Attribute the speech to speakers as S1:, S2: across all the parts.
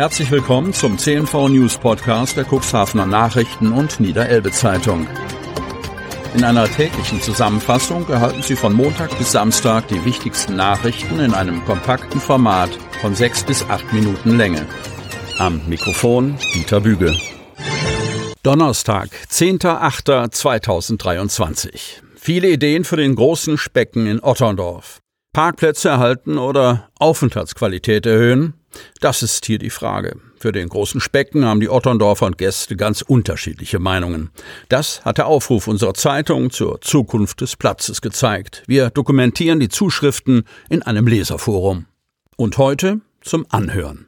S1: Herzlich willkommen zum CNV News Podcast der Cuxhavener Nachrichten und Niederelbe Zeitung. In einer täglichen Zusammenfassung erhalten Sie von Montag bis Samstag die wichtigsten Nachrichten in einem kompakten Format von sechs bis acht Minuten Länge. Am Mikrofon Dieter Büge. Donnerstag, 10.08.2023. Viele Ideen für den großen Specken in Otterndorf. Parkplätze erhalten oder Aufenthaltsqualität erhöhen? Das ist hier die Frage. Für den großen Specken haben die Otterndorfer und Gäste ganz unterschiedliche Meinungen. Das hat der Aufruf unserer Zeitung zur Zukunft des Platzes gezeigt. Wir dokumentieren die Zuschriften in einem Leserforum. Und heute zum Anhören.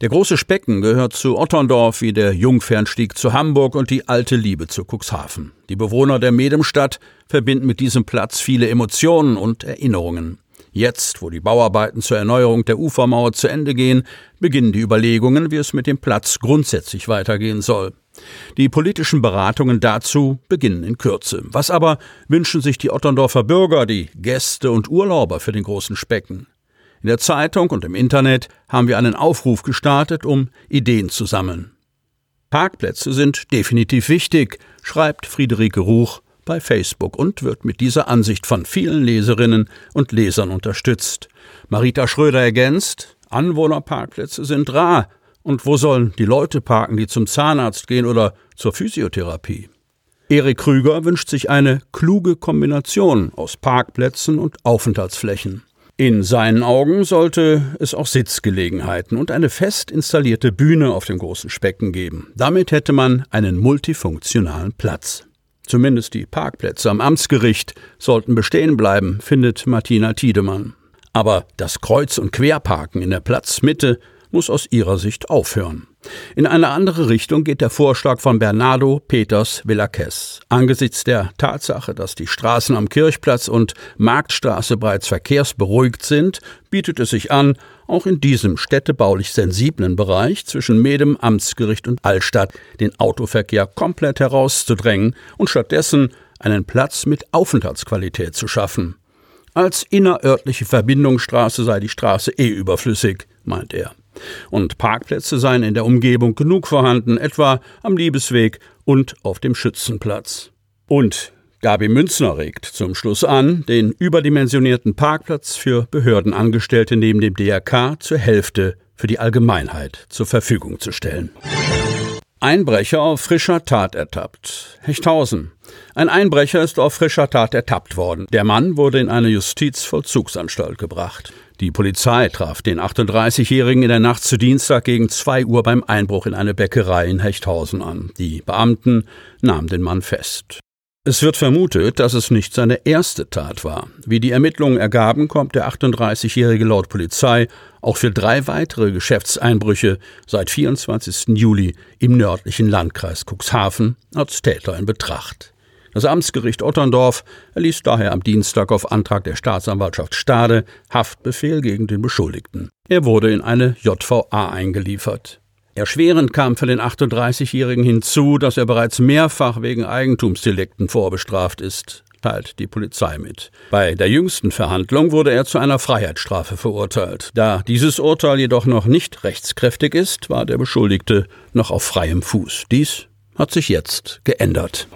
S1: Der große Specken gehört zu Otterndorf wie der Jungfernstieg zu Hamburg und die alte Liebe zu Cuxhaven. Die Bewohner der Medemstadt verbinden mit diesem Platz viele Emotionen und Erinnerungen. Jetzt, wo die Bauarbeiten zur Erneuerung der Ufermauer zu Ende gehen, beginnen die Überlegungen, wie es mit dem Platz grundsätzlich weitergehen soll. Die politischen Beratungen dazu beginnen in Kürze. Was aber wünschen sich die Otterndorfer Bürger, die Gäste und Urlauber für den großen Specken? In der Zeitung und im Internet haben wir einen Aufruf gestartet, um Ideen zu sammeln. Parkplätze sind definitiv wichtig, schreibt Friederike Ruch bei Facebook und wird mit dieser Ansicht von vielen Leserinnen und Lesern unterstützt. Marita Schröder ergänzt, Anwohnerparkplätze sind rar. Und wo sollen die Leute parken, die zum Zahnarzt gehen oder zur Physiotherapie? Erik Krüger wünscht sich eine kluge Kombination aus Parkplätzen und Aufenthaltsflächen. In seinen Augen sollte es auch Sitzgelegenheiten und eine fest installierte Bühne auf dem großen Specken geben. Damit hätte man einen multifunktionalen Platz. Zumindest die Parkplätze am Amtsgericht sollten bestehen bleiben, findet Martina Tiedemann. Aber das Kreuz- und Querparken in der Platzmitte muss aus ihrer Sicht aufhören. In eine andere Richtung geht der Vorschlag von Bernardo Peters Villakes. Angesichts der Tatsache, dass die Straßen am Kirchplatz und Marktstraße bereits verkehrsberuhigt sind, bietet es sich an, auch in diesem städtebaulich sensiblen Bereich zwischen Medem, Amtsgericht und Altstadt den Autoverkehr komplett herauszudrängen und stattdessen einen Platz mit Aufenthaltsqualität zu schaffen. Als innerörtliche Verbindungsstraße sei die Straße eh überflüssig, meint er. Und Parkplätze seien in der Umgebung genug vorhanden, etwa am Liebesweg und auf dem Schützenplatz. Und Gabi Münzner regt zum Schluss an, den überdimensionierten Parkplatz für Behördenangestellte neben dem DRK zur Hälfte für die Allgemeinheit zur Verfügung zu stellen. Einbrecher auf frischer Tat ertappt. Hechthausen. Ein Einbrecher ist auf frischer Tat ertappt worden. Der Mann wurde in eine Justizvollzugsanstalt gebracht. Die Polizei traf den 38-Jährigen in der Nacht zu Dienstag gegen 2 Uhr beim Einbruch in eine Bäckerei in Hechthausen an. Die Beamten nahmen den Mann fest. Es wird vermutet, dass es nicht seine erste Tat war. Wie die Ermittlungen ergaben, kommt der 38-Jährige laut Polizei auch für drei weitere Geschäftseinbrüche seit 24. Juli im nördlichen Landkreis Cuxhaven als Täter in Betracht. Das Amtsgericht Otterndorf erließ daher am Dienstag auf Antrag der Staatsanwaltschaft Stade Haftbefehl gegen den Beschuldigten. Er wurde in eine JVA eingeliefert. Erschwerend kam für den 38-Jährigen hinzu, dass er bereits mehrfach wegen Eigentumsdelikten vorbestraft ist, teilt die Polizei mit. Bei der jüngsten Verhandlung wurde er zu einer Freiheitsstrafe verurteilt. Da dieses Urteil jedoch noch nicht rechtskräftig ist, war der Beschuldigte noch auf freiem Fuß. Dies hat sich jetzt geändert.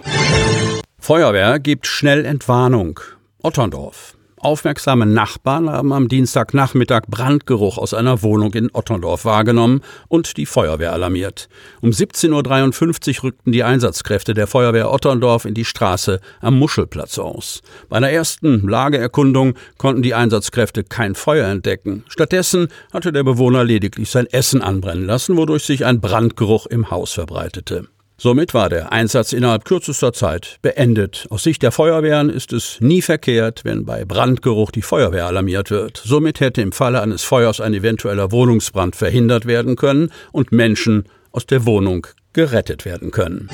S1: Feuerwehr gibt schnell Entwarnung. Otterndorf. Aufmerksame Nachbarn haben am Dienstagnachmittag Brandgeruch aus einer Wohnung in Otterndorf wahrgenommen und die Feuerwehr alarmiert. Um 17.53 Uhr rückten die Einsatzkräfte der Feuerwehr Otterndorf in die Straße am Muschelplatz aus. Bei einer ersten Lageerkundung konnten die Einsatzkräfte kein Feuer entdecken. Stattdessen hatte der Bewohner lediglich sein Essen anbrennen lassen, wodurch sich ein Brandgeruch im Haus verbreitete. Somit war der Einsatz innerhalb kürzester Zeit beendet. Aus Sicht der Feuerwehren ist es nie verkehrt, wenn bei Brandgeruch die Feuerwehr alarmiert wird. Somit hätte im Falle eines Feuers ein eventueller Wohnungsbrand verhindert werden können und Menschen aus der Wohnung gerettet werden können.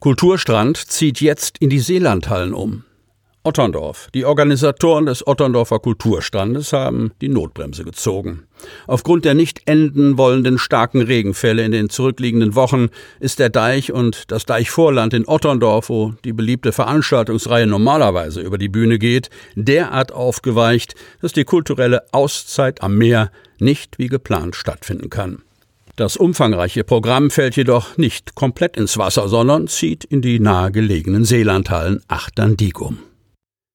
S1: Kulturstrand zieht jetzt in die Seelandhallen um. Otterndorf. Die Organisatoren des Otterndorfer Kulturstrandes haben die Notbremse gezogen. Aufgrund der nicht enden wollenden starken Regenfälle in den zurückliegenden Wochen ist der Deich und das Deichvorland in Otterndorf, wo die beliebte Veranstaltungsreihe normalerweise über die Bühne geht, derart aufgeweicht, dass die kulturelle Auszeit am Meer nicht wie geplant stattfinden kann. Das umfangreiche Programm fällt jedoch nicht komplett ins Wasser, sondern zieht in die nahegelegenen Seelandhallen Achterndigum.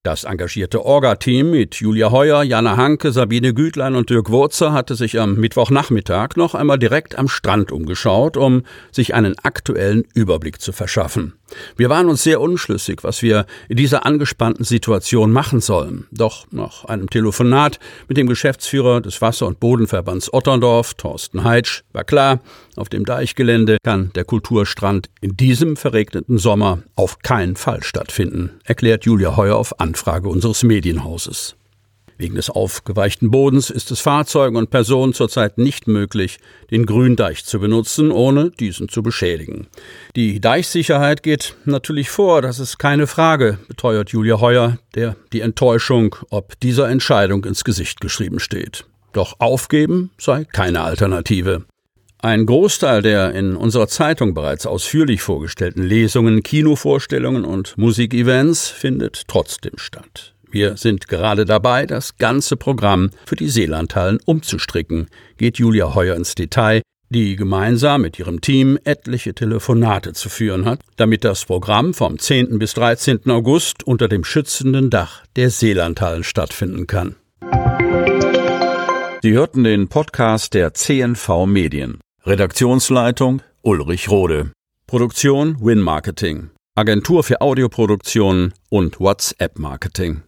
S1: Das engagierte Orga-Team mit Julia Heuer, Jana Hanke, Sabine Gütlein und Dirk Wurzer hatte sich am Mittwochnachmittag noch einmal direkt am Strand umgeschaut, um sich einen aktuellen Überblick zu verschaffen. Wir waren uns sehr unschlüssig, was wir in dieser angespannten Situation machen sollen. Doch nach einem Telefonat mit dem Geschäftsführer des Wasser- und Bodenverbands Otterndorf, Thorsten Heitsch, war klar, auf dem Deichgelände kann der Kulturstrand in diesem verregneten Sommer auf keinen Fall stattfinden, erklärt Julia Heuer auf Anfrage unseres Medienhauses. Wegen des aufgeweichten Bodens ist es Fahrzeugen und Personen zurzeit nicht möglich, den Gründeich zu benutzen, ohne diesen zu beschädigen. Die Deichsicherheit geht natürlich vor, das ist keine Frage, beteuert Julia Heuer, der die Enttäuschung ob dieser Entscheidung ins Gesicht geschrieben steht. Doch aufgeben sei keine Alternative. Ein Großteil der in unserer Zeitung bereits ausführlich vorgestellten Lesungen, Kinovorstellungen und Musikevents findet trotzdem statt. Wir sind gerade dabei, das ganze Programm für die Seelandhallen umzustricken, geht Julia Heuer ins Detail, die gemeinsam mit ihrem Team etliche Telefonate zu führen hat, damit das Programm vom 10. bis 13. August unter dem schützenden Dach der Seelandhallen stattfinden kann. Sie hörten den Podcast der CNV Medien. Redaktionsleitung Ulrich Rode. Produktion Win Marketing. Agentur für Audioproduktion und WhatsApp Marketing.